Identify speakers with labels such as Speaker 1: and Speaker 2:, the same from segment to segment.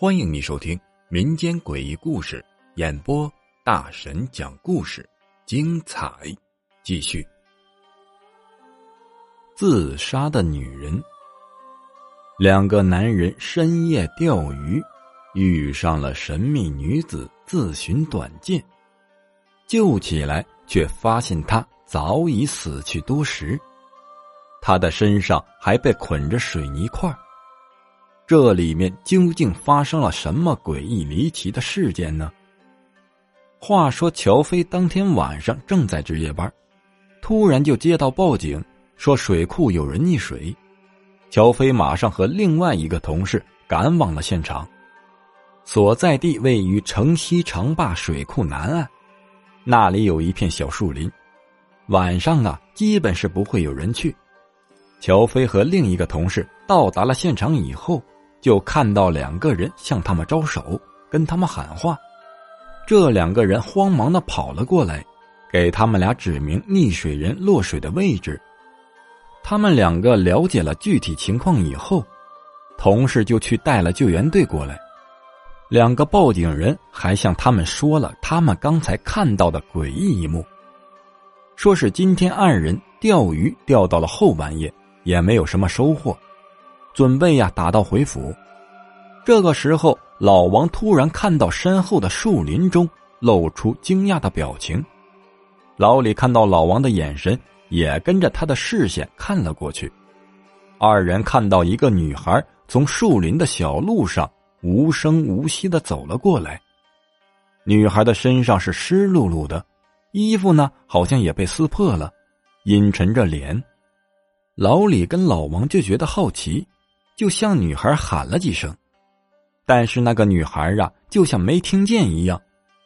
Speaker 1: 欢迎你收听民间诡异故事演播，大神讲故事，精彩继续。自杀的女人，两个男人深夜钓鱼，遇上了神秘女子自寻短见，救起来却发现她早已死去多时，他的身上还被捆着水泥块。这里面究竟发生了什么诡异离奇的事件呢？话说乔飞当天晚上正在值夜班，突然就接到报警，说水库有人溺水。乔飞马上和另外一个同事赶往了现场，所在地位于城西长坝水库南岸，那里有一片小树林，晚上啊基本是不会有人去。乔飞和另一个同事到达了现场以后。就看到两个人向他们招手，跟他们喊话。这两个人慌忙的跑了过来，给他们俩指明溺水人落水的位置。他们两个了解了具体情况以后，同事就去带了救援队过来。两个报警人还向他们说了他们刚才看到的诡异一幕，说是今天二人钓鱼钓到了后半夜，也没有什么收获。准备呀，打道回府。这个时候，老王突然看到身后的树林中露出惊讶的表情。老李看到老王的眼神，也跟着他的视线看了过去。二人看到一个女孩从树林的小路上无声无息的走了过来。女孩的身上是湿漉漉的，衣服呢好像也被撕破了，阴沉着脸。老李跟老王就觉得好奇。就向女孩喊了几声，但是那个女孩啊，就像没听见一样，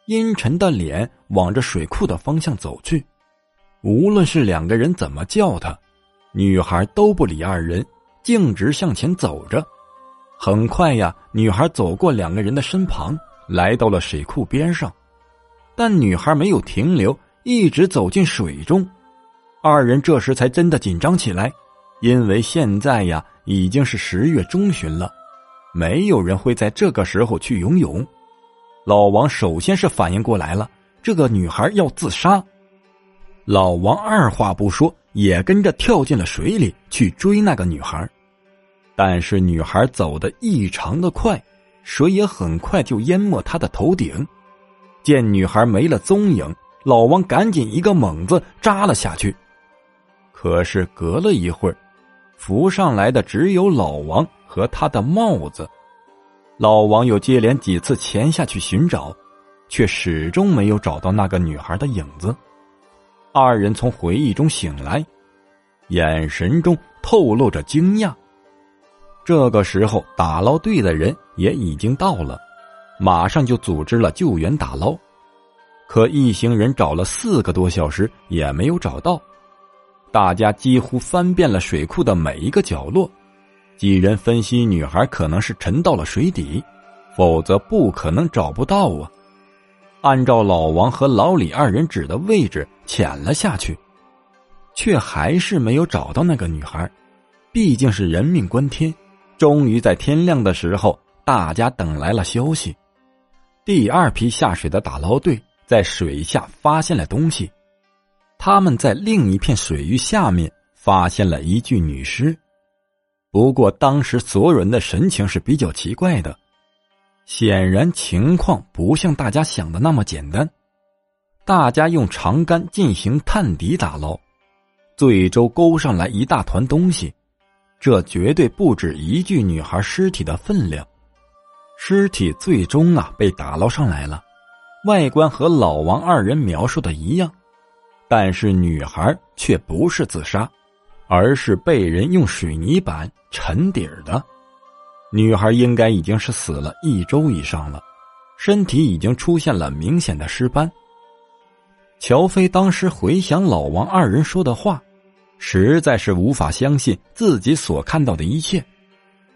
Speaker 1: 阴沉的脸往着水库的方向走去。无论是两个人怎么叫她，女孩都不理二人，径直向前走着。很快呀，女孩走过两个人的身旁，来到了水库边上，但女孩没有停留，一直走进水中。二人这时才真的紧张起来。因为现在呀已经是十月中旬了，没有人会在这个时候去游泳。老王首先是反应过来了，这个女孩要自杀。老王二话不说，也跟着跳进了水里去追那个女孩。但是女孩走得异常的快，水也很快就淹没她的头顶。见女孩没了踪影，老王赶紧一个猛子扎了下去。可是隔了一会儿。浮上来的只有老王和他的帽子。老王又接连几次潜下去寻找，却始终没有找到那个女孩的影子。二人从回忆中醒来，眼神中透露着惊讶。这个时候，打捞队的人也已经到了，马上就组织了救援打捞。可一行人找了四个多小时，也没有找到。大家几乎翻遍了水库的每一个角落，几人分析，女孩可能是沉到了水底，否则不可能找不到啊。按照老王和老李二人指的位置潜了下去，却还是没有找到那个女孩。毕竟是人命关天，终于在天亮的时候，大家等来了消息。第二批下水的打捞队在水下发现了东西。他们在另一片水域下面发现了一具女尸，不过当时所有人的神情是比较奇怪的，显然情况不像大家想的那么简单。大家用长杆进行探底打捞，最终勾上来一大团东西，这绝对不止一具女孩尸体的分量。尸体最终啊被打捞上来了，外观和老王二人描述的一样。但是女孩却不是自杀，而是被人用水泥板沉底儿的。女孩应该已经是死了一周以上了，身体已经出现了明显的尸斑。乔飞当时回想老王二人说的话，实在是无法相信自己所看到的一切。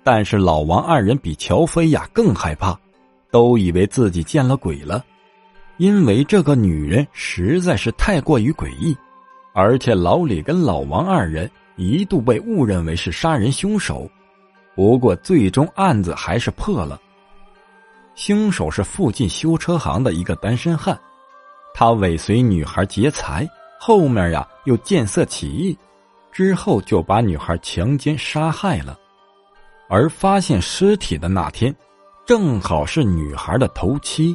Speaker 1: 但是老王二人比乔飞呀更害怕，都以为自己见了鬼了。因为这个女人实在是太过于诡异，而且老李跟老王二人一度被误认为是杀人凶手，不过最终案子还是破了。凶手是附近修车行的一个单身汉，他尾随女孩劫财，后面呀又见色起意，之后就把女孩强奸杀害了。而发现尸体的那天，正好是女孩的头七。